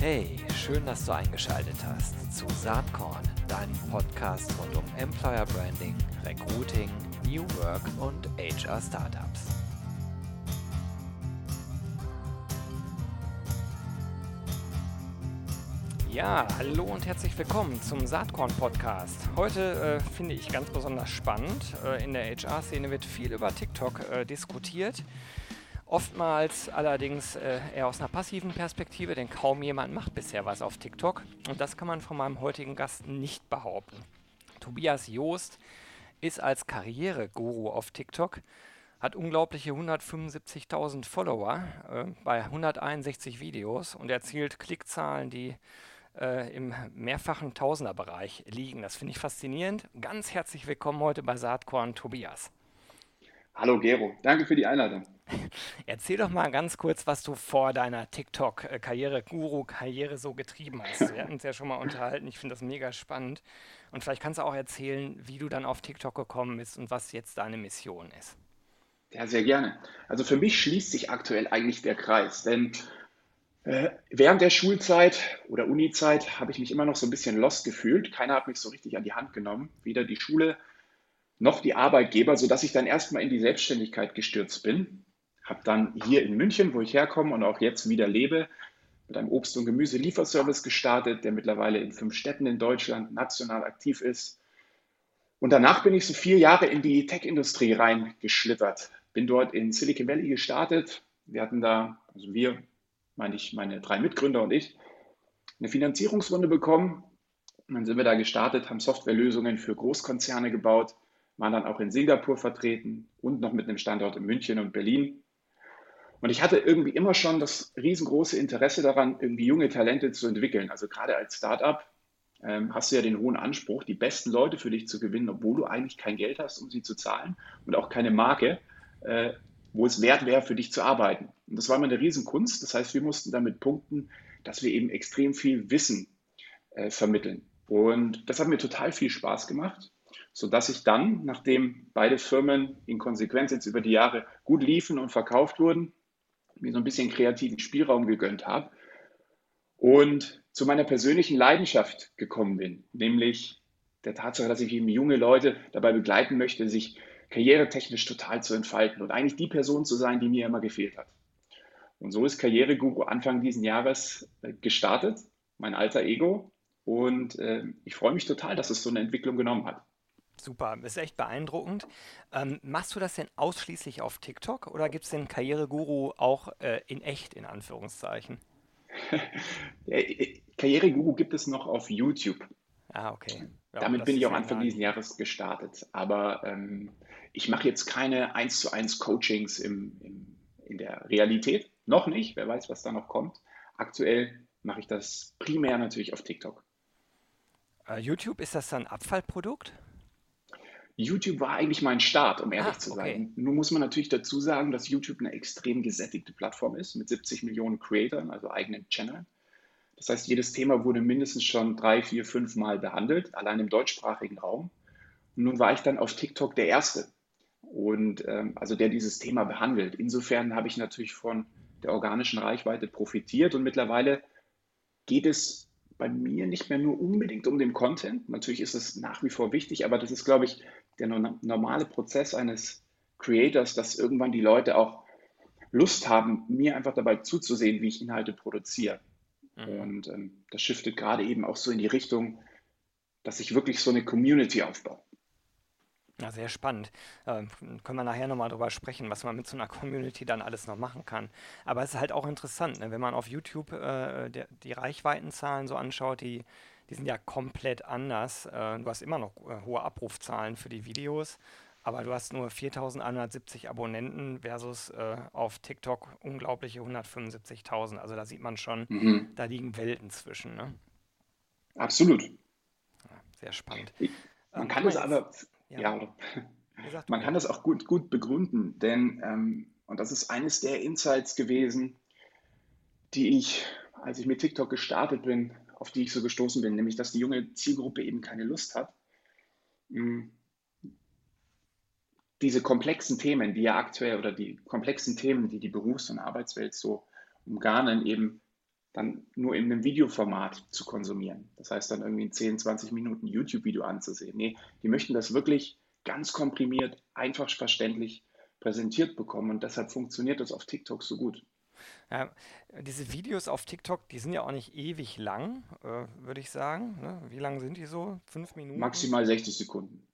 Hey, schön, dass du eingeschaltet hast zu Saatkorn, deinem Podcast rund um Employer Branding, Recruiting, New Work und HR Startups. Ja, hallo und herzlich willkommen zum Saatkorn Podcast. Heute äh, finde ich ganz besonders spannend. Äh, in der HR-Szene wird viel über TikTok äh, diskutiert. Oftmals allerdings äh, eher aus einer passiven Perspektive, denn kaum jemand macht bisher was auf TikTok. Und das kann man von meinem heutigen Gast nicht behaupten. Tobias Joost ist als Karriereguru auf TikTok, hat unglaubliche 175.000 Follower äh, bei 161 Videos und erzielt Klickzahlen, die äh, im mehrfachen Tausenderbereich liegen. Das finde ich faszinierend. Ganz herzlich willkommen heute bei Saatkorn Tobias. Hallo Gero, danke für die Einladung. Erzähl doch mal ganz kurz, was du vor deiner TikTok-Karriere, Guru-Karriere so getrieben hast. Wir hatten uns ja schon mal unterhalten. Ich finde das mega spannend. Und vielleicht kannst du auch erzählen, wie du dann auf TikTok gekommen bist und was jetzt deine Mission ist. Ja, sehr gerne. Also für mich schließt sich aktuell eigentlich der Kreis, denn äh, während der Schulzeit oder Unizeit habe ich mich immer noch so ein bisschen lost gefühlt. Keiner hat mich so richtig an die Hand genommen. Weder die Schule noch die Arbeitgeber, sodass ich dann erstmal in die Selbstständigkeit gestürzt bin habe dann hier in München, wo ich herkomme und auch jetzt wieder lebe, mit einem Obst- und Gemüse-Lieferservice gestartet, der mittlerweile in fünf Städten in Deutschland national aktiv ist. Und danach bin ich so vier Jahre in die Tech-Industrie reingeschlittert. Bin dort in Silicon Valley gestartet. Wir hatten da, also wir, meine ich, meine drei Mitgründer und ich, eine Finanzierungsrunde bekommen. Und dann sind wir da gestartet, haben Softwarelösungen für Großkonzerne gebaut, waren dann auch in Singapur vertreten und noch mit einem Standort in München und Berlin. Und ich hatte irgendwie immer schon das riesengroße Interesse daran, irgendwie junge Talente zu entwickeln. Also gerade als Startup ähm, hast du ja den hohen Anspruch, die besten Leute für dich zu gewinnen, obwohl du eigentlich kein Geld hast, um sie zu zahlen und auch keine Marke, äh, wo es wert wäre, für dich zu arbeiten. Und das war immer eine Riesenkunst. Das heißt, wir mussten damit punkten, dass wir eben extrem viel Wissen äh, vermitteln. Und das hat mir total viel Spaß gemacht sodass ich dann, nachdem beide Firmen in Konsequenz jetzt über die Jahre gut liefen und verkauft wurden, mir so ein bisschen kreativen Spielraum gegönnt habe und zu meiner persönlichen Leidenschaft gekommen bin, nämlich der Tatsache, dass ich eben junge Leute dabei begleiten möchte, sich karrieretechnisch total zu entfalten und eigentlich die Person zu sein, die mir immer gefehlt hat. Und so ist Karriereguru Anfang diesen Jahres äh, gestartet, mein alter Ego. Und äh, ich freue mich total, dass es so eine Entwicklung genommen hat. Super, ist echt beeindruckend. Ähm, machst du das denn ausschließlich auf TikTok oder gibt es den Karriereguru auch äh, in echt, in Anführungszeichen? Karriereguru gibt es noch auf YouTube. Ah, okay. Ja, Damit bin ich auch Anfang dieses Jahres gestartet. Aber ähm, ich mache jetzt keine 1 zu 1 Coachings im, im, in der Realität. Noch nicht, wer weiß, was da noch kommt. Aktuell mache ich das primär natürlich auf TikTok. Uh, YouTube, ist das dann Abfallprodukt? YouTube war eigentlich mein Start, um ehrlich ah, zu sein. Okay. Nun muss man natürlich dazu sagen, dass YouTube eine extrem gesättigte Plattform ist mit 70 Millionen Creatoren, also eigenen Channel. Das heißt, jedes Thema wurde mindestens schon drei, vier, fünf Mal behandelt, allein im deutschsprachigen Raum. Und nun war ich dann auf TikTok der Erste und ähm, also der dieses Thema behandelt. Insofern habe ich natürlich von der organischen Reichweite profitiert und mittlerweile geht es bei mir nicht mehr nur unbedingt um den Content. Natürlich ist es nach wie vor wichtig, aber das ist, glaube ich, der normale Prozess eines Creators, dass irgendwann die Leute auch Lust haben, mir einfach dabei zuzusehen, wie ich Inhalte produziere. Mhm. Und ähm, das shiftet gerade eben auch so in die Richtung, dass ich wirklich so eine Community aufbaue. Ja, sehr spannend. Äh, können wir nachher nochmal drüber sprechen, was man mit so einer Community dann alles noch machen kann. Aber es ist halt auch interessant, ne? wenn man auf YouTube äh, der, die Reichweitenzahlen so anschaut, die die sind ja komplett anders. Äh, du hast immer noch äh, hohe Abrufzahlen für die Videos, aber du hast nur 4170 Abonnenten versus äh, auf TikTok unglaubliche 175.000. Also da sieht man schon, mhm. da liegen Welten zwischen. Ne? Absolut. Ja, sehr spannend. Man ähm, kann das aber, ja, ja man kann das auch gut, gut begründen, denn, ähm, und das ist eines der Insights gewesen, die ich, als ich mit TikTok gestartet bin, auf die ich so gestoßen bin, nämlich dass die junge Zielgruppe eben keine Lust hat, hm, diese komplexen Themen, die ja aktuell oder die komplexen Themen, die die Berufs- und Arbeitswelt so umgarnen, eben dann nur in einem Videoformat zu konsumieren. Das heißt dann irgendwie ein 10, 20 Minuten YouTube-Video anzusehen. Nee, die möchten das wirklich ganz komprimiert, einfach verständlich präsentiert bekommen und deshalb funktioniert das auf TikTok so gut. Ja, diese Videos auf TikTok, die sind ja auch nicht ewig lang, äh, würde ich sagen. Ne? Wie lang sind die so? Fünf Minuten? Maximal 60 Sekunden.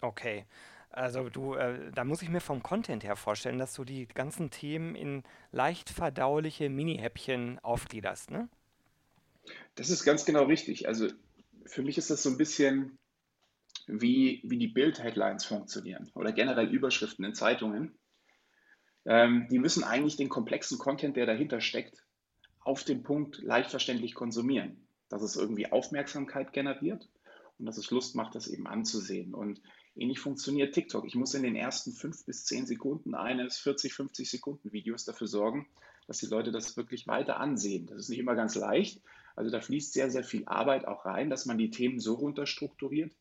Okay. Also du, äh, da muss ich mir vom Content her vorstellen, dass du die ganzen Themen in leicht verdauliche Mini-Häppchen aufgliederst, ne? Das ist ganz genau richtig. Also für mich ist das so ein bisschen wie, wie die Bild-Headlines funktionieren oder generell Überschriften in Zeitungen. Ähm, die müssen eigentlich den komplexen Content, der dahinter steckt, auf den Punkt leicht verständlich konsumieren. Dass es irgendwie Aufmerksamkeit generiert und dass es Lust macht, das eben anzusehen. Und ähnlich funktioniert TikTok. Ich muss in den ersten fünf bis zehn Sekunden eines 40, 50 Sekunden Videos dafür sorgen, dass die Leute das wirklich weiter ansehen. Das ist nicht immer ganz leicht. Also da fließt sehr, sehr viel Arbeit auch rein, dass man die Themen so runterstrukturiert,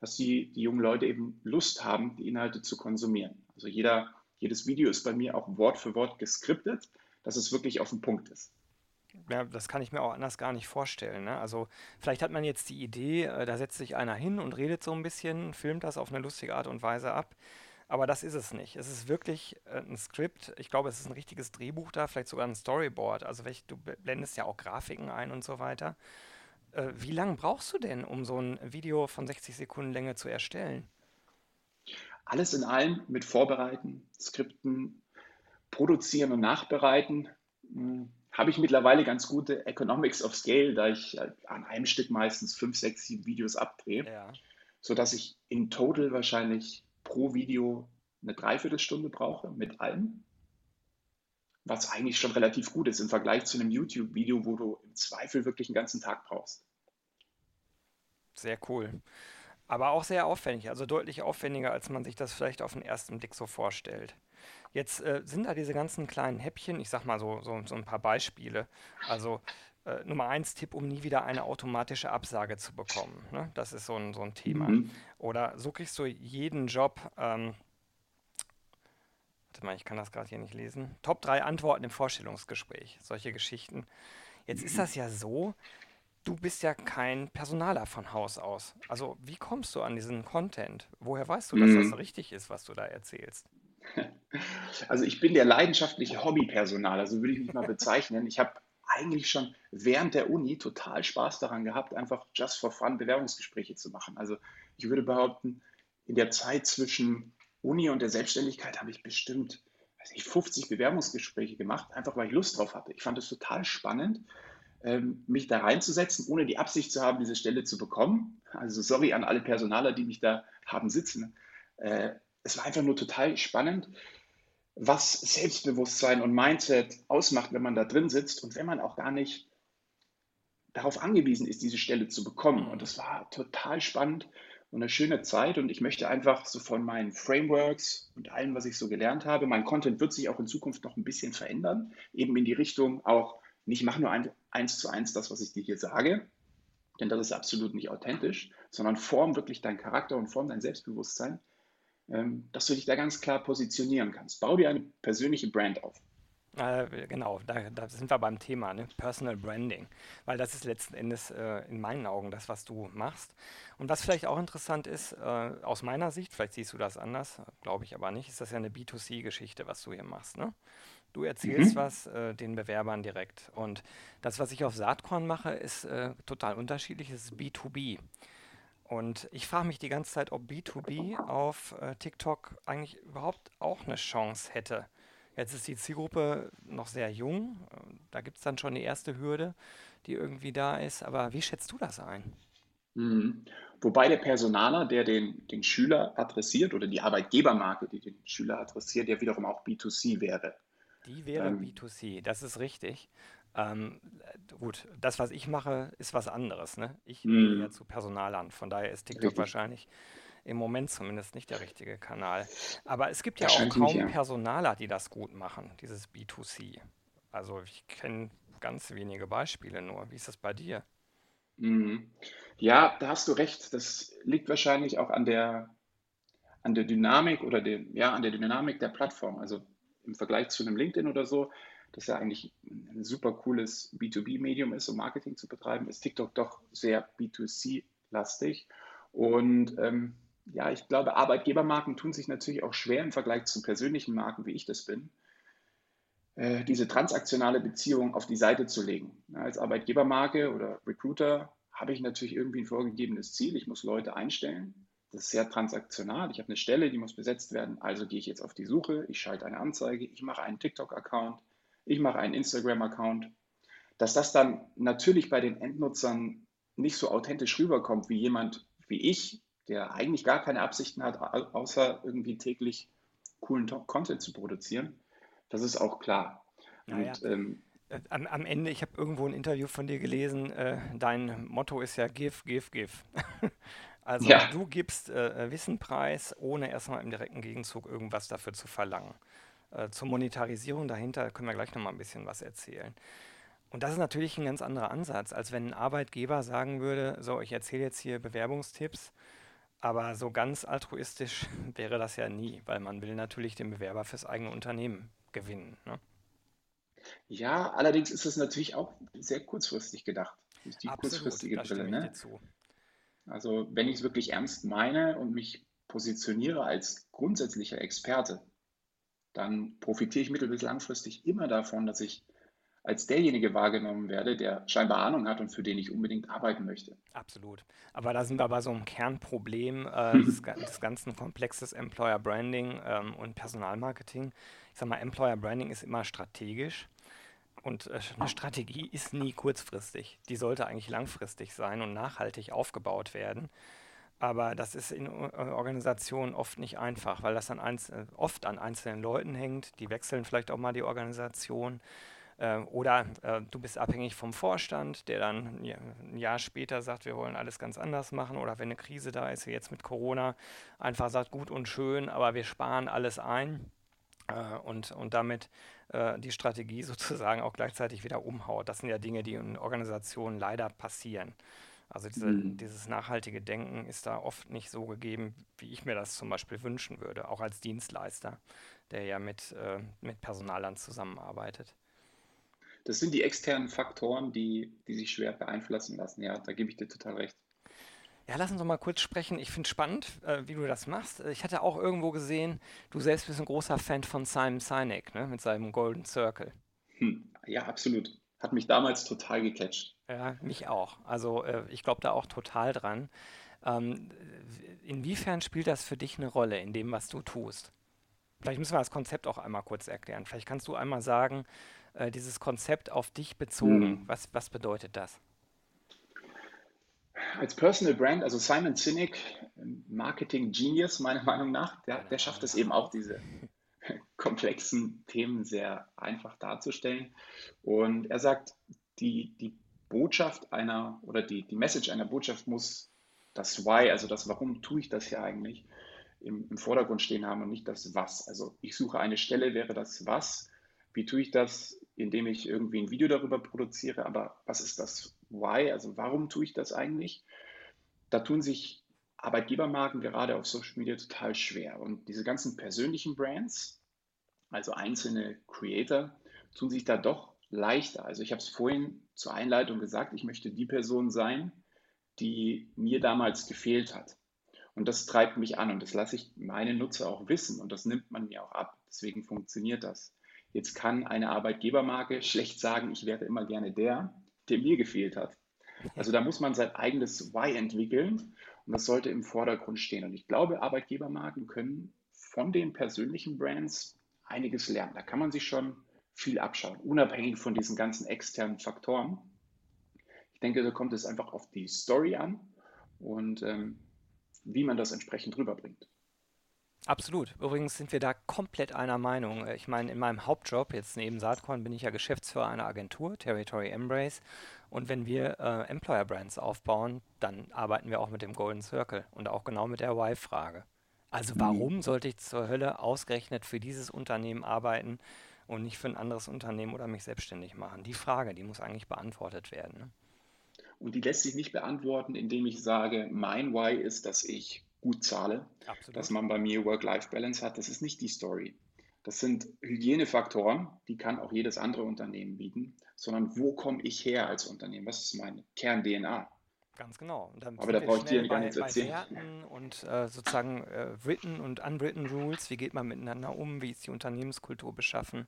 dass die, die jungen Leute eben Lust haben, die Inhalte zu konsumieren. Also jeder, jedes Video ist bei mir auch Wort für Wort geskriptet, dass es wirklich auf den Punkt ist. Ja, das kann ich mir auch anders gar nicht vorstellen. Ne? Also vielleicht hat man jetzt die Idee, äh, da setzt sich einer hin und redet so ein bisschen, filmt das auf eine lustige Art und Weise ab. Aber das ist es nicht. Es ist wirklich äh, ein Skript. Ich glaube, es ist ein richtiges Drehbuch da, vielleicht sogar ein Storyboard. Also du blendest ja auch Grafiken ein und so weiter. Äh, wie lange brauchst du denn, um so ein Video von 60 Sekunden Länge zu erstellen? Alles in allem mit Vorbereiten, Skripten, Produzieren und Nachbereiten. Habe ich mittlerweile ganz gute Economics of Scale, da ich äh, an einem Stück meistens fünf, sechs, sieben Videos abdrehe, ja. sodass ich in total wahrscheinlich pro Video eine Dreiviertelstunde brauche mit allem. Was eigentlich schon relativ gut ist im Vergleich zu einem YouTube-Video, wo du im Zweifel wirklich einen ganzen Tag brauchst. Sehr cool. Aber auch sehr aufwendig, also deutlich aufwendiger, als man sich das vielleicht auf den ersten Blick so vorstellt. Jetzt äh, sind da diese ganzen kleinen Häppchen, ich sag mal so, so, so ein paar Beispiele. Also äh, Nummer eins Tipp, um nie wieder eine automatische Absage zu bekommen. Ne? Das ist so ein, so ein Thema. Mhm. Oder so kriegst du jeden Job. Ähm, warte mal, ich kann das gerade hier nicht lesen. Top 3 Antworten im Vorstellungsgespräch. Solche Geschichten. Jetzt ist das ja so, du bist ja kein Personaler von Haus aus. Also wie kommst du an diesen Content? Woher weißt du, dass mhm. das richtig ist, was du da erzählst? Also ich bin der leidenschaftliche Hobbypersonaler, so würde ich mich mal bezeichnen. Ich habe eigentlich schon während der Uni total Spaß daran gehabt, einfach just for fun Bewerbungsgespräche zu machen. Also ich würde behaupten, in der Zeit zwischen Uni und der Selbstständigkeit habe ich bestimmt weiß nicht, 50 Bewerbungsgespräche gemacht, einfach weil ich Lust drauf hatte. Ich fand es total spannend mich da reinzusetzen, ohne die Absicht zu haben, diese Stelle zu bekommen. Also sorry an alle Personaler, die mich da haben sitzen. Äh, es war einfach nur total spannend, was Selbstbewusstsein und Mindset ausmacht, wenn man da drin sitzt und wenn man auch gar nicht darauf angewiesen ist, diese Stelle zu bekommen. Und das war total spannend und eine schöne Zeit. Und ich möchte einfach so von meinen Frameworks und allem, was ich so gelernt habe, mein Content wird sich auch in Zukunft noch ein bisschen verändern, eben in die Richtung auch nicht mach nur ein, eins zu eins das, was ich dir hier sage, denn das ist absolut nicht authentisch, sondern form wirklich deinen Charakter und form dein Selbstbewusstsein, ähm, dass du dich da ganz klar positionieren kannst. Bau dir eine persönliche Brand auf. Äh, genau, da, da, sind wir beim Thema, ne? Personal Branding. Weil das ist letzten Endes äh, in meinen Augen das, was du machst. Und was vielleicht auch interessant ist, äh, aus meiner Sicht, vielleicht siehst du das anders, glaube ich aber nicht, ist das ja eine B2C-Geschichte, was du hier machst. Ne? Du erzählst mhm. was äh, den Bewerbern direkt. Und das, was ich auf Saatkorn mache, ist äh, total unterschiedlich. Es ist B2B. Und ich frage mich die ganze Zeit, ob B2B auf äh, TikTok eigentlich überhaupt auch eine Chance hätte. Jetzt ist die Zielgruppe noch sehr jung. Da gibt es dann schon die erste Hürde, die irgendwie da ist. Aber wie schätzt du das ein? Mhm. Wobei der Personaler, der den, den Schüler adressiert oder die Arbeitgebermarke, die den Schüler adressiert, ja wiederum auch B2C wäre. Die wäre ähm, B2C, das ist richtig. Ähm, gut, das, was ich mache, ist was anderes. Ne? Ich gehe ja zu Personalern, von daher ist TikTok richtig. wahrscheinlich im Moment zumindest nicht der richtige Kanal. Aber es gibt ja auch kaum nicht, ja. Personaler, die das gut machen, dieses B2C. Also ich kenne ganz wenige Beispiele nur. Wie ist das bei dir? Mhm. Ja, da hast du recht. Das liegt wahrscheinlich auch an der, an der Dynamik oder dem, ja, an der Dynamik der Plattform. Also im Vergleich zu einem LinkedIn oder so, das ja eigentlich ein super cooles B2B-Medium ist, um Marketing zu betreiben, ist TikTok doch sehr B2C-lastig. Und ähm, ja, ich glaube, Arbeitgebermarken tun sich natürlich auch schwer im Vergleich zu persönlichen Marken, wie ich das bin, äh, diese transaktionale Beziehung auf die Seite zu legen. Als Arbeitgebermarke oder Recruiter habe ich natürlich irgendwie ein vorgegebenes Ziel. Ich muss Leute einstellen. Das ist sehr transaktional. Ich habe eine Stelle, die muss besetzt werden. Also gehe ich jetzt auf die Suche, ich schalte eine Anzeige, ich mache einen TikTok-Account, ich mache einen Instagram-Account. Dass das dann natürlich bei den Endnutzern nicht so authentisch rüberkommt wie jemand wie ich, der eigentlich gar keine Absichten hat, außer irgendwie täglich coolen Content zu produzieren, das ist auch klar. Naja. Und, ähm, äh, am, am, Ende, ich habe irgendwo ein Interview von dir gelesen, äh, dein Motto ist ja Give, Give, Give. Also ja. du gibst äh, Wissen preis, ohne erstmal im direkten Gegenzug irgendwas dafür zu verlangen. Äh, zur Monetarisierung dahinter können wir gleich nochmal ein bisschen was erzählen. Und das ist natürlich ein ganz anderer Ansatz, als wenn ein Arbeitgeber sagen würde, so, ich erzähle jetzt hier Bewerbungstipps, aber so ganz altruistisch wäre das ja nie, weil man will natürlich den Bewerber fürs eigene Unternehmen gewinnen. Ne? Ja, allerdings ist es natürlich auch sehr kurzfristig gedacht. Die Absolut, kurzfristige Brille. Ne? Also wenn ich es wirklich ernst meine und mich positioniere als grundsätzlicher Experte, dann profitiere ich mittel- bis langfristig immer davon, dass ich als derjenige wahrgenommen werde, der scheinbar Ahnung hat und für den ich unbedingt arbeiten möchte. Absolut. Aber da sind wir bei so einem Kernproblem äh, des, des, ganzen Komplexes Employer Branding ähm, und Personalmarketing. Ich sage mal, Employer Branding ist immer strategisch. Und äh, eine Strategie ist nie kurzfristig. Die sollte eigentlich langfristig sein und nachhaltig aufgebaut werden. Aber das ist in Organisationen oft nicht einfach, weil das an einz oft an einzelnen Leuten hängt. Die wechseln vielleicht auch mal die Organisation. Äh, oder äh, du bist abhängig vom Vorstand, der dann ein Jahr später sagt, wir wollen alles ganz anders machen. Oder wenn eine Krise da ist, wie jetzt mit Corona, einfach sagt, gut und schön, aber wir sparen alles ein. Äh, und, und damit äh, die Strategie sozusagen auch gleichzeitig wieder umhaut. Das sind ja Dinge, die in Organisationen leider passieren. Also diese, mhm. dieses nachhaltige Denken ist da oft nicht so gegeben, wie ich mir das zum Beispiel wünschen würde, auch als Dienstleister, der ja mit, äh, mit Personalern zusammenarbeitet. Das sind die externen Faktoren, die, die sich schwer beeinflussen lassen. Ja, da gebe ich dir total recht. Ja, lass uns doch mal kurz sprechen. Ich finde spannend, äh, wie du das machst. Ich hatte auch irgendwo gesehen, du selbst bist ein großer Fan von Simon Sinek ne, mit seinem Golden Circle. Hm, ja, absolut. Hat mich damals total gecatcht. Ja, mich auch. Also äh, ich glaube da auch total dran. Ähm, inwiefern spielt das für dich eine Rolle in dem, was du tust? Vielleicht müssen wir das Konzept auch einmal kurz erklären. Vielleicht kannst du einmal sagen, äh, dieses Konzept auf dich bezogen, hm. was, was bedeutet das? Als Personal Brand, also Simon Sinek, Marketing Genius meiner Meinung nach, der, der schafft es eben auch, diese komplexen Themen sehr einfach darzustellen. Und er sagt, die, die Botschaft einer oder die, die Message einer Botschaft muss das Why, also das Warum tue ich das hier eigentlich, im, im Vordergrund stehen haben und nicht das Was. Also ich suche eine Stelle, wäre das Was. Wie tue ich das? Indem ich irgendwie ein Video darüber produziere, aber was ist das Why, also warum tue ich das eigentlich? Da tun sich Arbeitgebermarken gerade auf Social Media total schwer. Und diese ganzen persönlichen Brands, also einzelne Creator, tun sich da doch leichter. Also ich habe es vorhin zur Einleitung gesagt, ich möchte die Person sein, die mir damals gefehlt hat. Und das treibt mich an und das lasse ich meine Nutzer auch wissen und das nimmt man mir auch ab. Deswegen funktioniert das. Jetzt kann eine Arbeitgebermarke schlecht sagen, ich wäre immer gerne der, der mir gefehlt hat. Also da muss man sein eigenes Why entwickeln und das sollte im Vordergrund stehen. Und ich glaube, Arbeitgebermarken können von den persönlichen Brands einiges lernen. Da kann man sich schon viel abschauen, unabhängig von diesen ganzen externen Faktoren. Ich denke, da kommt es einfach auf die Story an und ähm, wie man das entsprechend rüberbringt. Absolut. Übrigens sind wir da komplett einer Meinung. Äh, ich meine, in meinem Hauptjob, jetzt neben Saatkorn, bin ich ja Geschäftsführer einer Agentur, Territory Embrace. Und wenn wir äh, Employer Brands aufbauen, dann arbeiten wir auch mit dem Golden Circle und auch genau mit der Why-Frage. Also mhm. warum sollte ich zur Hölle ausgerechnet für dieses Unternehmen arbeiten und nicht für ein anderes Unternehmen oder mich selbstständig machen? Die Frage, die muss eigentlich beantwortet werden. Ne? Und die lässt sich nicht beantworten, indem ich sage, mein Why ist, dass ich gut zahle, Absolut. dass man bei mir Work-Life-Balance hat. Das ist nicht die Story. das sind Hygienefaktoren, die kann auch jedes andere Unternehmen bieten, sondern wo komme ich her als Unternehmen? Was ist meine Kern-DNA? Ganz genau. Aber da brauche ich dir gar nichts erzählen. Werten und äh, sozusagen äh, written und unwritten Rules, wie geht man miteinander um, wie ist die Unternehmenskultur beschaffen.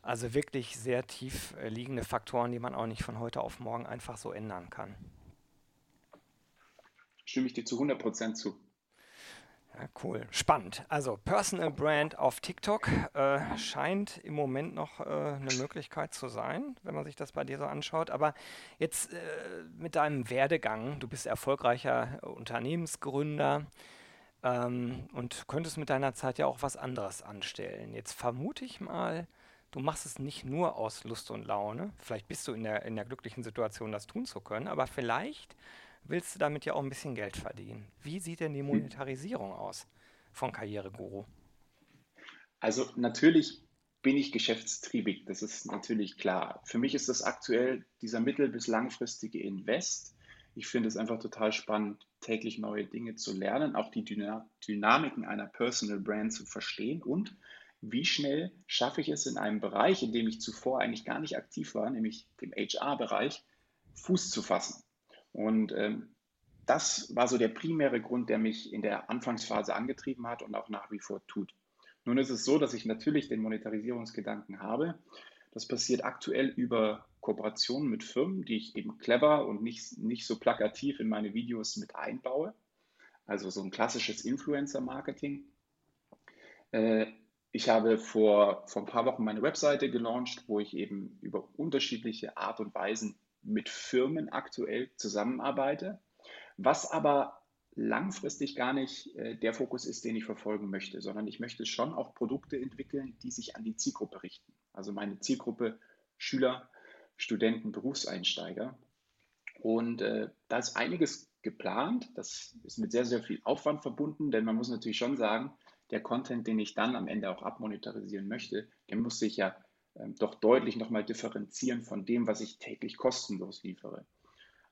Also wirklich sehr tief äh, liegende Faktoren, die man auch nicht von heute auf morgen einfach so ändern kann. Stimme ich dir zu 100% zu. Cool. Spannend. Also Personal Brand auf TikTok äh, scheint im Moment noch äh, eine Möglichkeit zu sein, wenn man sich das bei dir so anschaut. Aber jetzt äh, mit deinem Werdegang, du bist erfolgreicher Unternehmensgründer ähm, und könntest mit deiner Zeit ja auch was anderes anstellen. Jetzt vermute ich mal, du machst es nicht nur aus Lust und Laune. Vielleicht bist du in der, in der glücklichen Situation, das tun zu können, aber vielleicht willst du damit ja auch ein bisschen Geld verdienen. Wie sieht denn die hm. Monetarisierung aus von Karriereguru? Also natürlich bin ich geschäftstriebig, das ist natürlich klar. Für mich ist das aktuell dieser mittel- bis langfristige Invest. Ich finde es einfach total spannend, täglich neue Dinge zu lernen, auch die Dynamiken einer Personal Brand zu verstehen und wie schnell schaffe ich es in einem Bereich, in dem ich zuvor eigentlich gar nicht aktiv war, nämlich dem HR-Bereich, Fuß zu fassen. Und ähm, das war so der primäre Grund, der mich in der Anfangsphase angetrieben hat und auch nach wie vor tut. Nun ist es so, dass ich natürlich den Monetarisierungsgedanken habe. Das passiert aktuell über Kooperationen mit Firmen, die ich eben clever und nicht, nicht so plakativ in meine Videos mit einbaue. Also so ein klassisches Influencer-Marketing. Äh, ich habe vor, vor ein paar Wochen meine Webseite gelauncht, wo ich eben über unterschiedliche Art und Weisen mit Firmen aktuell zusammenarbeite, was aber langfristig gar nicht äh, der Fokus ist, den ich verfolgen möchte, sondern ich möchte schon auch Produkte entwickeln, die sich an die Zielgruppe richten. Also meine Zielgruppe Schüler, Studenten, Berufseinsteiger. Und äh, da ist einiges geplant. Das ist mit sehr, sehr viel Aufwand verbunden, denn man muss natürlich schon sagen, der Content, den ich dann am Ende auch abmonetarisieren möchte, der muss sich ja ähm, doch deutlich nochmal differenzieren von dem, was ich täglich kostenlos liefere.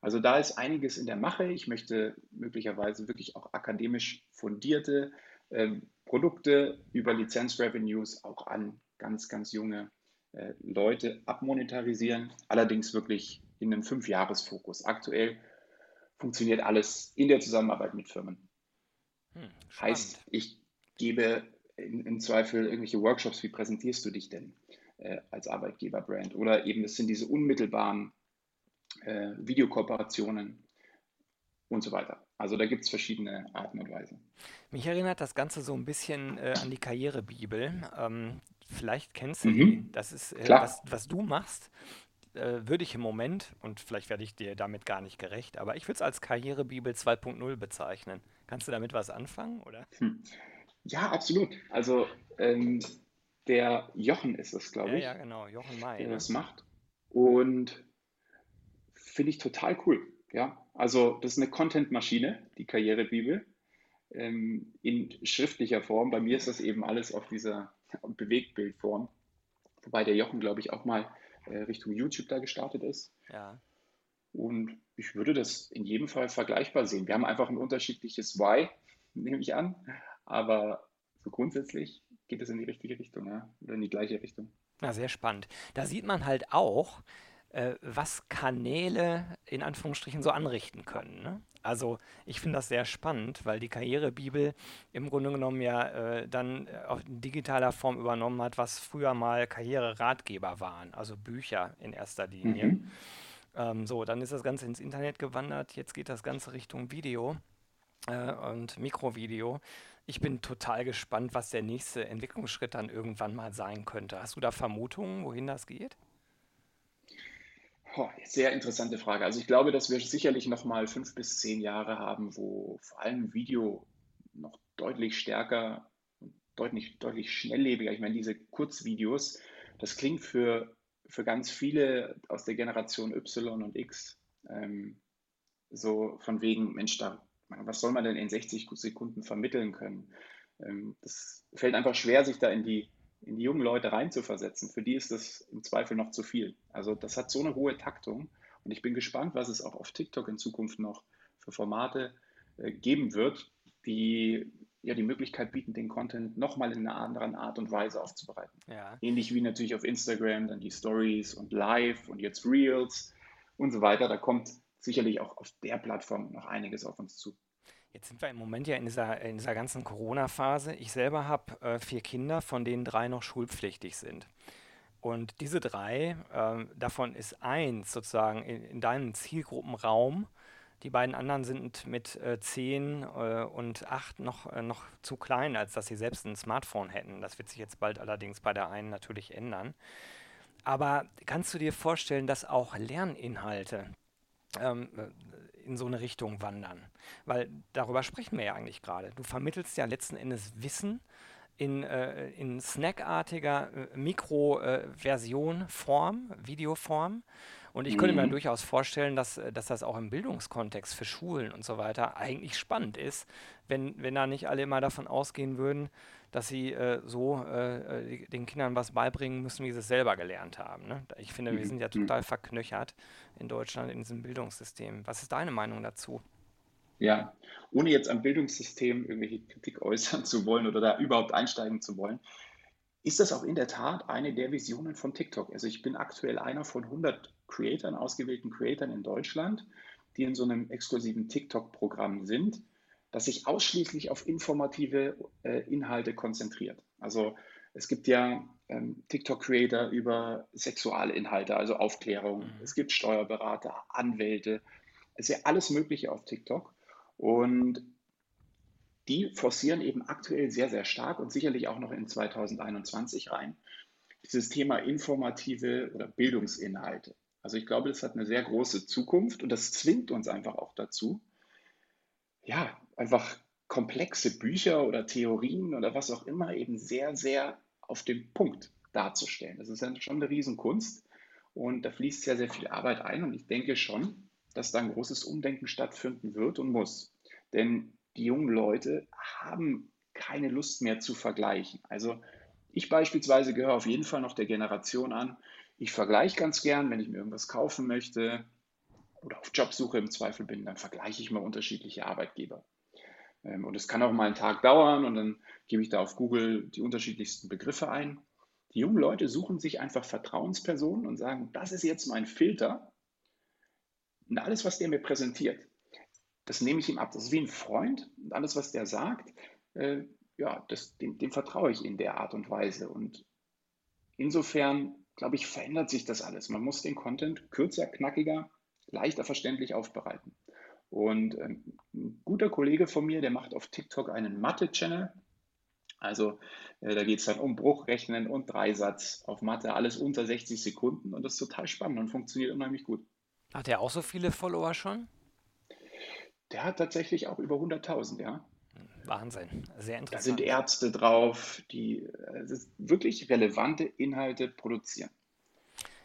Also da ist einiges in der Mache. Ich möchte möglicherweise wirklich auch akademisch fundierte ähm, Produkte über Lizenzrevenues auch an ganz, ganz junge äh, Leute abmonetarisieren. Allerdings wirklich in einem Fünfjahresfokus. Aktuell funktioniert alles in der Zusammenarbeit mit Firmen. Hm, heißt, ich gebe in, im Zweifel irgendwelche Workshops, wie präsentierst du dich denn? Äh, als Arbeitgeberbrand. Oder eben es sind diese unmittelbaren äh, Videokooperationen und so weiter. Also da gibt es verschiedene Arten und Weisen. Mich erinnert das Ganze so ein bisschen äh, an die Karrierebibel. Ähm, vielleicht kennst du mhm. die. Das ist, äh, was, was, du machst, äh, würde ich im Moment, und vielleicht werde ich dir damit gar nicht gerecht, aber ich würde es als Karrierebibel 2.0 bezeichnen. Kannst du damit was anfangen, oder? Hm. Ja, absolut. Also ähm, der Jochen ist es, glaube ich. Ja, ja, genau, Jochen May. Der das macht. Und finde ich total cool. Ja, also das ist eine Content-Maschine, die Karrierebibel, ähm, in schriftlicher Form. Bei mir ist das eben alles auf dieser Bewegtbildform. Wobei der Jochen, glaube ich, auch mal äh, Richtung YouTube da gestartet ist. Ja. Und ich würde das in jedem Fall vergleichbar sehen. Wir haben einfach ein unterschiedliches Why, nehme ich an. Aber so grundsätzlich geht es in die richtige Richtung, ja? oder in die gleiche Richtung. Ja, sehr spannend. Da sieht man halt auch, äh, was Kanäle in Anführungsstrichen so anrichten können. Ne? Also ich finde das sehr spannend, weil die Karrierebibel im Grunde genommen ja äh, dann äh, in digitaler Form übernommen hat, was früher mal Karriereratgeber waren, also Bücher in erster Linie. Mhm. Ähm, so, dann ist das Ganze ins Internet gewandert, jetzt geht das Ganze Richtung Video äh, und Mikrovideo. Ich bin total gespannt, was der nächste Entwicklungsschritt dann irgendwann mal sein könnte. Hast du da Vermutungen, wohin das geht? Sehr interessante Frage. Also ich glaube, dass wir sicherlich noch mal fünf bis zehn Jahre haben, wo vor allem Video noch deutlich stärker und deutlich, deutlich schnelllebiger. Ich meine, diese Kurzvideos, das klingt für, für ganz viele aus der Generation Y und X ähm, so von wegen, Mensch, da was soll man denn in 60 Sekunden vermitteln können? Ähm, das fällt einfach schwer, sich da in die, in die jungen Leute reinzuversetzen. Für die ist das im Zweifel noch zu viel. Also das hat so eine hohe Taktung und ich bin gespannt, was es auch auf TikTok in Zukunft noch für Formate äh, geben wird, die ja die Möglichkeit bieten, den Content nochmal in einer anderen Art und Weise aufzubereiten. Ja. Ähnlich wie natürlich auf Instagram, dann die Stories und Live und jetzt Reels und so weiter. Da kommt sicherlich auch auf der Plattform noch einiges auf uns zu. Jetzt sind wir im Moment ja in dieser, in dieser ganzen Corona-Phase. Ich selber habe äh, vier Kinder, von denen drei noch schulpflichtig sind. Und diese drei, äh, davon ist eins sozusagen in, in deinem Zielgruppenraum. Die beiden anderen sind mit äh, 10 äh, und 8 noch, äh, noch zu klein, als dass sie selbst ein Smartphone hätten. Das wird sich jetzt bald allerdings bei der einen natürlich ändern. Aber kannst du dir vorstellen, dass auch Lerninhalte ähm, in so eine Richtung wandern. Weil darüber sprechen wir ja eigentlich gerade. Du vermittelst ja letzten Endes Wissen in, äh, in snackartiger äh, Mikroversion, äh, Form, Videoform. Und ich könnte mir Mhm. durchaus vorstellen, dass, äh, dass das auch im Bildungskontext für Schulen und so weiter eigentlich spannend ist, wenn, wenn da nicht alle immer davon ausgehen würden, dass sie äh, so äh, äh, den Kindern was beibringen müssen, wie sie es selber gelernt haben. Ne? Ich finde, wir Mhm. sind ja Mhm. total verknöchert in Deutschland in diesem Bildungssystem. Was ist deine Meinung dazu? Ja, ohne jetzt am Bildungssystem irgendwelche Kritik äußern zu wollen oder da überhaupt einsteigen zu wollen, ist das auch in der Tat eine der Visionen von TikTok. Also ich bin aktuell einer von 100 Creatoren, ausgewählten Creatoren in Deutschland, die in so einem exklusiven TikTok-Programm sind, das sich ausschließlich auf informative äh, Inhalte konzentriert. Also es gibt ja ähm, TikTok-Creator über Sexualinhalte, also Aufklärung. Mhm. Es gibt Steuerberater, Anwälte. Es ist ja alles Mögliche auf TikTok. Und die forcieren eben aktuell sehr, sehr stark und sicherlich auch noch in 2021 rein dieses Thema informative oder Bildungsinhalte. Also ich glaube, das hat eine sehr große Zukunft und das zwingt uns einfach auch dazu, ja, einfach komplexe Bücher oder Theorien oder was auch immer eben sehr, sehr auf den Punkt darzustellen. Das ist ja schon eine Riesenkunst und da fließt sehr, sehr viel Arbeit ein und ich denke schon, dass da ein großes Umdenken stattfinden wird und muss. Denn die jungen Leute haben keine Lust mehr zu vergleichen. Also ich beispielsweise gehöre auf jeden Fall noch der Generation an. Ich vergleiche ganz gern, wenn ich mir irgendwas kaufen möchte oder auf Jobsuche im Zweifel bin, dann vergleiche ich mal unterschiedliche Arbeitgeber. Ähm, Und es kann auch mal einen Tag dauern und dann gebe ich da auf Google die unterschiedlichsten Begriffe ein. Die jungen Leute suchen sich einfach Vertrauenspersonen und sagen, das ist jetzt mein Filter und alles, was der mir präsentiert, das nehme ich ihm ab. Das ist wie ein Freund und alles, was der sagt, äh, ja, das, dem, dem vertraue ich in der Art und Weise. Und insofern, glaube ich, verändert sich das alles. Man muss den Content kürzer, knackiger, leichter verständlich aufbereiten. Und ähm, ein guter Kollege von mir, der macht auf TikTok einen Mathe-Channel. Also äh, da geht es dann um Bruchrechnen und Dreisatz auf Mathe, alles unter 60 Sekunden. Und das ist total spannend und funktioniert unheimlich gut. Hat er auch so viele Follower schon? Der hat tatsächlich auch über 100.000, ja. Wahnsinn, sehr Da sind interessant. Ärzte drauf, die äh, wirklich relevante Inhalte produzieren.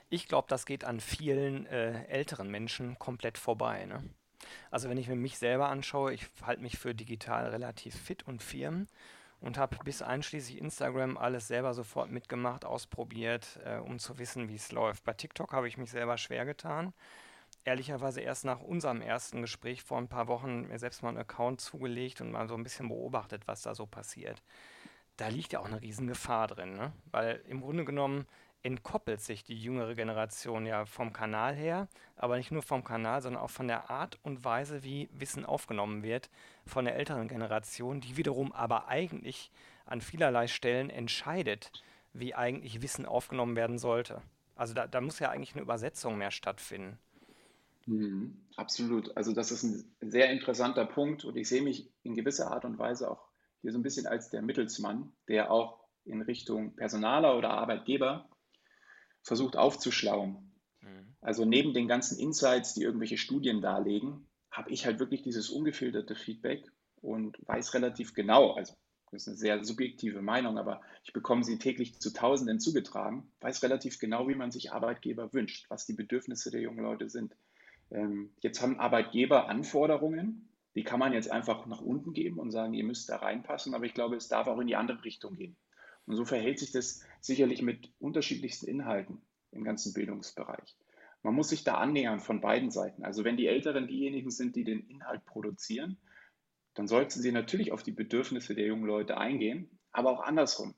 Ich glaube, das geht an vielen äh, älteren Menschen komplett vorbei. Ne? Also wenn ich mir mich selber anschaue, ich halte mich für digital relativ fit und firm und habe bis einschließlich Instagram alles selber sofort mitgemacht, ausprobiert, äh, um zu wissen, wie es läuft. Bei TikTok habe ich mich selber schwer getan. Ehrlicherweise erst nach unserem ersten Gespräch vor ein paar Wochen mir selbst mal einen Account zugelegt und mal so ein bisschen beobachtet, was da so passiert. Da liegt ja auch eine Riesengefahr drin, ne? Weil im Grunde genommen entkoppelt sich die jüngere Generation ja vom Kanal her, aber nicht nur vom Kanal, sondern auch von der Art und Weise, wie Wissen aufgenommen wird von der älteren Generation, die wiederum aber eigentlich an vielerlei Stellen entscheidet, wie eigentlich Wissen aufgenommen werden sollte. Also da, da muss ja eigentlich eine Übersetzung mehr stattfinden. Mhm, absolut. Also das ist ein sehr interessanter Punkt und ich sehe mich in gewisser Art und Weise auch hier so ein bisschen als der Mittelsmann, der auch in Richtung Personaler oder Arbeitgeber versucht aufzuschlauen. Mhm. Also neben den ganzen Insights, die irgendwelche Studien darlegen, habe ich halt wirklich dieses ungefilterte Feedback und weiß relativ genau, also das ist eine sehr subjektive Meinung, aber ich bekomme sie täglich zu Tausenden zugetragen, weiß relativ genau, wie man sich Arbeitgeber wünscht, was die Bedürfnisse der jungen Leute sind. Ähm, jetzt haben Arbeitgeber Anforderungen, die kann man jetzt einfach nach unten geben und sagen, ihr müsst da reinpassen, aber ich glaube, es darf auch in die andere Richtung gehen. Und so verhält sich das sicherlich mit unterschiedlichsten Inhalten im ganzen Bildungsbereich. Man muss sich da annähern von beiden Seiten. Also wenn die Älteren diejenigen sind, die den Inhalt produzieren, dann sollten sie natürlich auf die Bedürfnisse der jungen Leute eingehen, aber auch andersrum.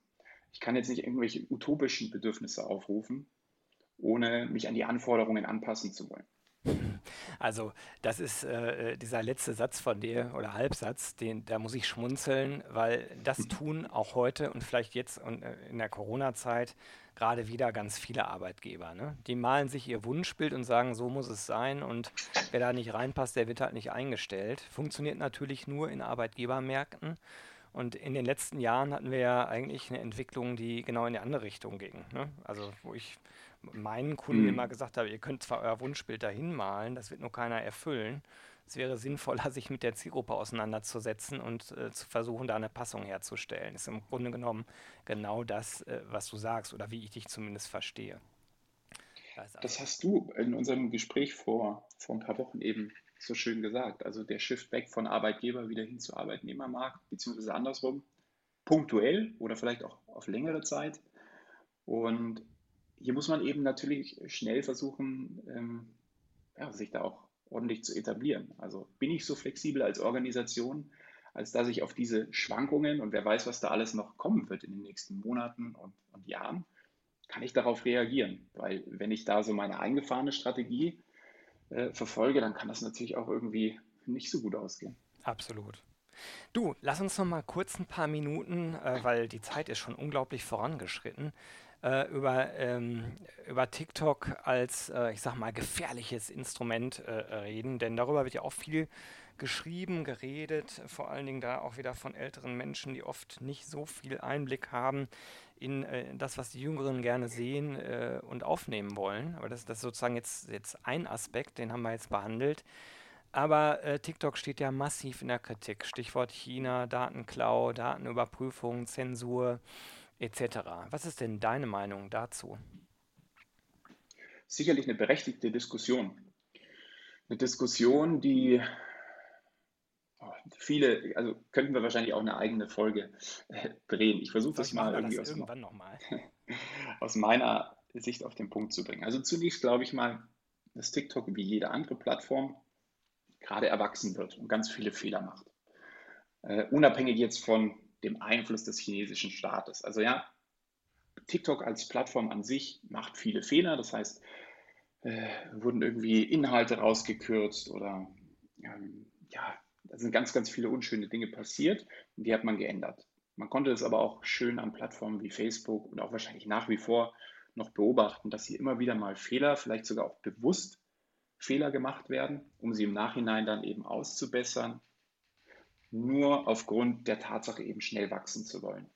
Ich kann jetzt nicht irgendwelche utopischen Bedürfnisse aufrufen, ohne mich an die Anforderungen anpassen zu wollen. Also, das ist äh, dieser letzte Satz von dir oder Halbsatz, den, da muss ich schmunzeln, weil das tun auch heute und vielleicht jetzt und, äh, in der Corona-Zeit gerade wieder ganz viele Arbeitgeber. Ne? Die malen sich ihr Wunschbild und sagen, so muss es sein und wer da nicht reinpasst, der wird halt nicht eingestellt. Funktioniert natürlich nur in Arbeitgebermärkten. Und in den letzten Jahren hatten wir ja eigentlich eine Entwicklung, die genau in die andere Richtung ging. Ne? Also wo ich meinen Kunden mhm. immer gesagt habe, ihr könnt zwar euer Wunschbild dahin malen, das wird nur keiner erfüllen. Es wäre sinnvoller, sich mit der Zielgruppe auseinanderzusetzen und äh, zu versuchen, da eine Passung herzustellen. Ist im Grunde genommen genau das, äh, was du sagst oder wie ich dich zumindest verstehe. Das, das hast du in unserem Gespräch vor, vor ein paar Wochen eben so schön gesagt. Also der Shift weg von Arbeitgeber wieder hin zu Arbeitnehmermarkt, beziehungsweise andersrum, punktuell oder vielleicht auch auf längere Zeit. Und hier muss man eben natürlich schnell versuchen, ähm, ja, sich da auch ordentlich zu etablieren. Also bin ich so flexibel als Organisation, als dass ich auf diese Schwankungen und wer weiß, was da alles noch kommen wird in den nächsten Monaten und, und Jahren, kann ich darauf reagieren. Weil wenn ich da so meine eingefahrene Strategie äh, verfolge, dann kann das natürlich auch irgendwie nicht so gut ausgehen. Absolut. Du, lass uns noch mal kurz ein paar Minuten, äh, weil die Zeit ist schon unglaublich vorangeschritten, äh, über, ähm, über TikTok als, äh, ich sag mal, gefährliches Instrument äh, reden, denn darüber wird ja auch viel geschrieben, geredet, vor allen Dingen da auch wieder von älteren Menschen, die oft nicht so viel Einblick haben in äh, das, was die Jüngeren gerne sehen äh, und aufnehmen wollen. Aber das, das ist sozusagen jetzt, jetzt ein Aspekt, den haben wir jetzt behandelt. Aber äh, TikTok steht ja massiv in der Kritik. Stichwort China, Datenklau, Datenüberprüfung, Zensur etc. Was ist denn deine Meinung dazu? Sicherlich eine berechtigte Diskussion. Eine Diskussion, die oh, viele, also könnten wir wahrscheinlich auch eine eigene Folge äh, drehen. Ich versuche das mal irgendwie das aus, aus meiner Sicht auf den Punkt zu bringen. Also zunächst glaube ich mal, dass TikTok wie jede andere Plattform gerade erwachsen wird und ganz viele Fehler macht. Uh, unabhängig jetzt von dem Einfluss des chinesischen Staates. Also ja, TikTok als Plattform an sich macht viele Fehler. Das heißt, äh, wurden irgendwie Inhalte rausgekürzt oder ähm, ja, da sind ganz, ganz viele unschöne Dinge passiert und die hat man geändert. Man konnte es aber auch schön an Plattformen wie Facebook und auch wahrscheinlich nach wie vor noch beobachten, dass hier immer wieder mal Fehler, vielleicht sogar auch bewusst Fehler gemacht werden, um sie im Nachhinein dann eben auszubessern nur aufgrund der Tatsache eben schnell wachsen zu wollen.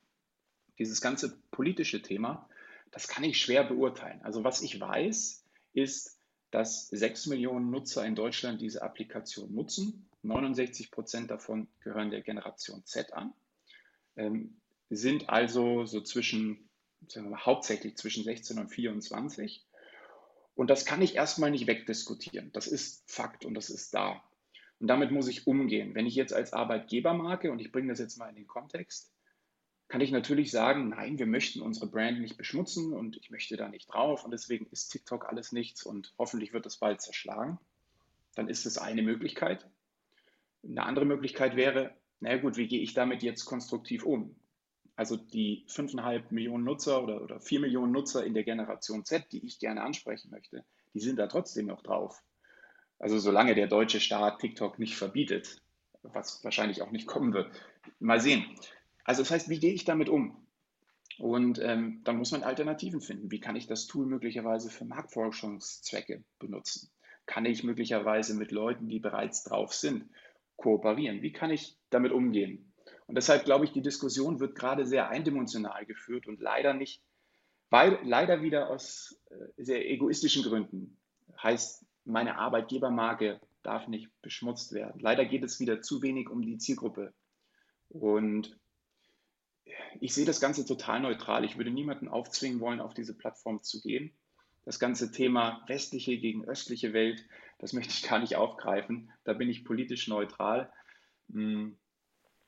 Dieses ganze politische Thema, das kann ich schwer beurteilen. Also was ich weiß, ist, dass sechs Millionen Nutzer in Deutschland diese Applikation nutzen. 69 Prozent davon gehören der Generation Z an, ähm, sind also so zwischen, mal, hauptsächlich zwischen 16 und 24. Und das kann ich erstmal nicht wegdiskutieren. Das ist Fakt und das ist da. Und damit muss ich umgehen. Wenn ich jetzt als Arbeitgebermarke, und ich bringe das jetzt mal in den Kontext, kann ich natürlich sagen, nein, wir möchten unsere Brand nicht beschmutzen und ich möchte da nicht drauf und deswegen ist TikTok alles nichts und hoffentlich wird es bald zerschlagen. Dann ist es eine Möglichkeit. Eine andere Möglichkeit wäre, na gut, wie gehe ich damit jetzt konstruktiv um? Also die 5,5 Millionen Nutzer oder, oder 4 Millionen Nutzer in der Generation Z, die ich gerne ansprechen möchte, die sind da trotzdem noch drauf. Also solange der deutsche Staat TikTok nicht verbietet, was wahrscheinlich auch nicht kommen wird. Mal sehen. Also das heißt, wie gehe ich damit um? Und ähm, dann muss man Alternativen finden. Wie kann ich das Tool möglicherweise für Marktforschungszwecke benutzen? Kann ich möglicherweise mit Leuten, die bereits drauf sind, kooperieren? Wie kann ich damit umgehen? Und deshalb glaube ich, die Diskussion wird gerade sehr eindimensional geführt und leider nicht, weil leider wieder aus äh, sehr egoistischen Gründen. Heißt, meine Arbeitgebermarke darf nicht beschmutzt werden. Leider geht es wieder zu wenig um die Zielgruppe. Und ich sehe das Ganze total neutral. Ich würde niemanden aufzwingen wollen, auf diese Plattform zu gehen. Das ganze Thema westliche gegen östliche Welt, das möchte ich gar nicht aufgreifen. Da bin ich politisch neutral. Hm.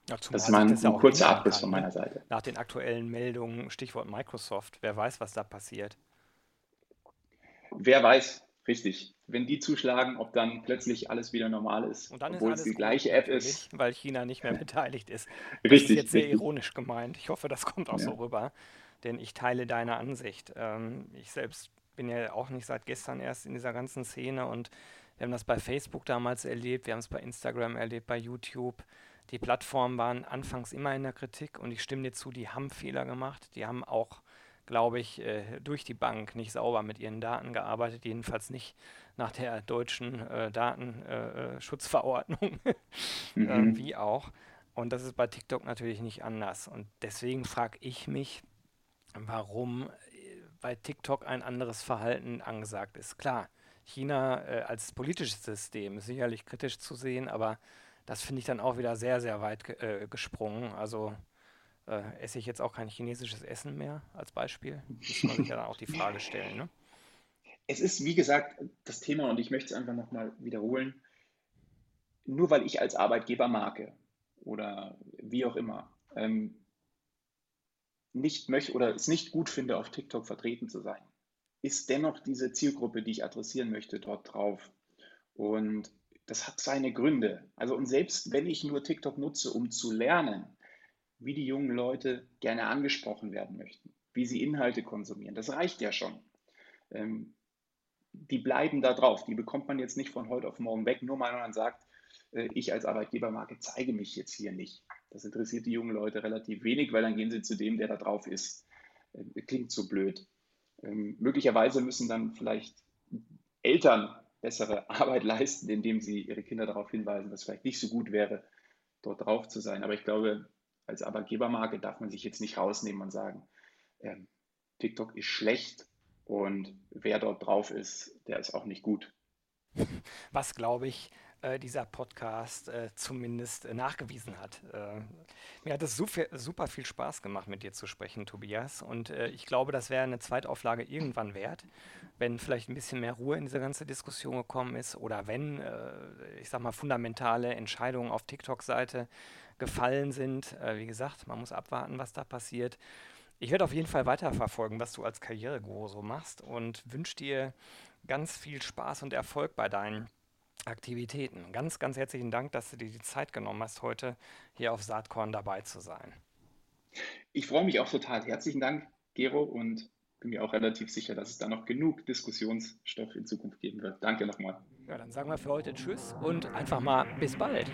Ja, das ist mal ein, ein kurzer Abriss von meiner Seite. Nach den aktuellen Meldungen, Stichwort Microsoft, wer weiß, was da passiert. Wer weiß, Richtig. Wenn die zuschlagen, ob dann plötzlich alles wieder normal ist, Und dann ist obwohl es alles die gleiche App ist. weil China nicht mehr beteiligt ist. Das ist Richtig, jetzt sehr richtig. ironisch gemeint. Ich hoffe, das kommt auch so Ja. rüber, denn ich teile deine Ansicht. Ähm, ich selbst bin ja auch nicht seit gestern erst in dieser ganzen Szene und wir haben das bei Facebook damals erlebt, wir haben es bei Instagram erlebt, bei YouTube. Die Plattformen waren anfangs immer in der Kritik und ich stimme dir zu, die haben Fehler gemacht. Die haben auch, glaube ich, äh, durch die Bank nicht sauber mit ihren Daten gearbeitet, jedenfalls nicht nach der deutschen äh, Datenschutzverordnung, äh, Schutzverordnung, äh, Mhm. wie auch. Und das ist bei TikTok natürlich nicht anders. Und deswegen frage ich mich, warum äh, bei TikTok ein anderes Verhalten angesagt ist. Klar, China äh, als politisches System ist sicherlich kritisch zu sehen, aber das finde ich dann auch wieder sehr, sehr weit ge äh, gesprungen. Also äh, esse ich jetzt auch kein chinesisches Essen mehr als Beispiel? Muss man sich ja dann auch die Frage stellen, ne? Es ist, wie gesagt, das Thema, und ich möchte es einfach nochmal wiederholen, nur weil ich als Arbeitgebermarke oder wie auch immer ähm, nicht möchte oder es nicht gut finde, auf TikTok vertreten zu sein, ist dennoch diese Zielgruppe, die ich adressieren möchte, dort drauf. Und das hat seine Gründe. Also, und selbst wenn ich nur TikTok nutze, um zu lernen, wie die jungen Leute gerne angesprochen werden möchten, wie sie Inhalte konsumieren, das reicht ja schon. Ähm, die bleiben da drauf. Die bekommt man jetzt nicht von heute auf morgen weg, nur weil man sagt, äh, ich als Arbeitgebermarke zeige mich jetzt hier nicht. Das interessiert die jungen Leute relativ wenig, weil dann gehen sie zu dem, der da drauf ist. Äh, Klingt so blöd. Ähm, möglicherweise müssen dann vielleicht Eltern bessere Arbeit leisten, indem sie ihre Kinder darauf hinweisen, dass es vielleicht nicht so gut wäre, dort drauf zu sein. Aber ich glaube, als Arbeitgebermarke darf man sich jetzt nicht rausnehmen und sagen, ähm, TikTok ist schlecht und wer dort drauf ist, der ist auch nicht gut. Was, glaube ich, äh, dieser Podcast äh, zumindest äh, nachgewiesen hat. Äh, mir hat es super, super viel Spaß gemacht, mit dir zu sprechen, Tobias. Und äh, ich glaube, das wäre eine Zweitauflage irgendwann wert, wenn vielleicht ein bisschen mehr Ruhe in diese ganze Diskussion gekommen ist oder wenn, ich sag mal, fundamentale Entscheidungen auf TikTok-Seite gefallen sind. Wie gesagt, man muss abwarten, was da passiert. Ich werde auf jeden Fall weiterverfolgen, was du als Karriereguru so machst und wünsche dir ganz viel Spaß und Erfolg bei deinen Aktivitäten. Ganz, ganz herzlichen Dank, dass du dir die Zeit genommen hast, heute hier auf Saatkorn dabei zu sein. Ich freue mich auch total. Herzlichen Dank, Gero, und bin mir auch relativ sicher, dass es da noch genug Diskussionsstoff in Zukunft geben wird. Danke nochmal. Ja, dann sagen wir für heute Tschüss und einfach mal bis bald.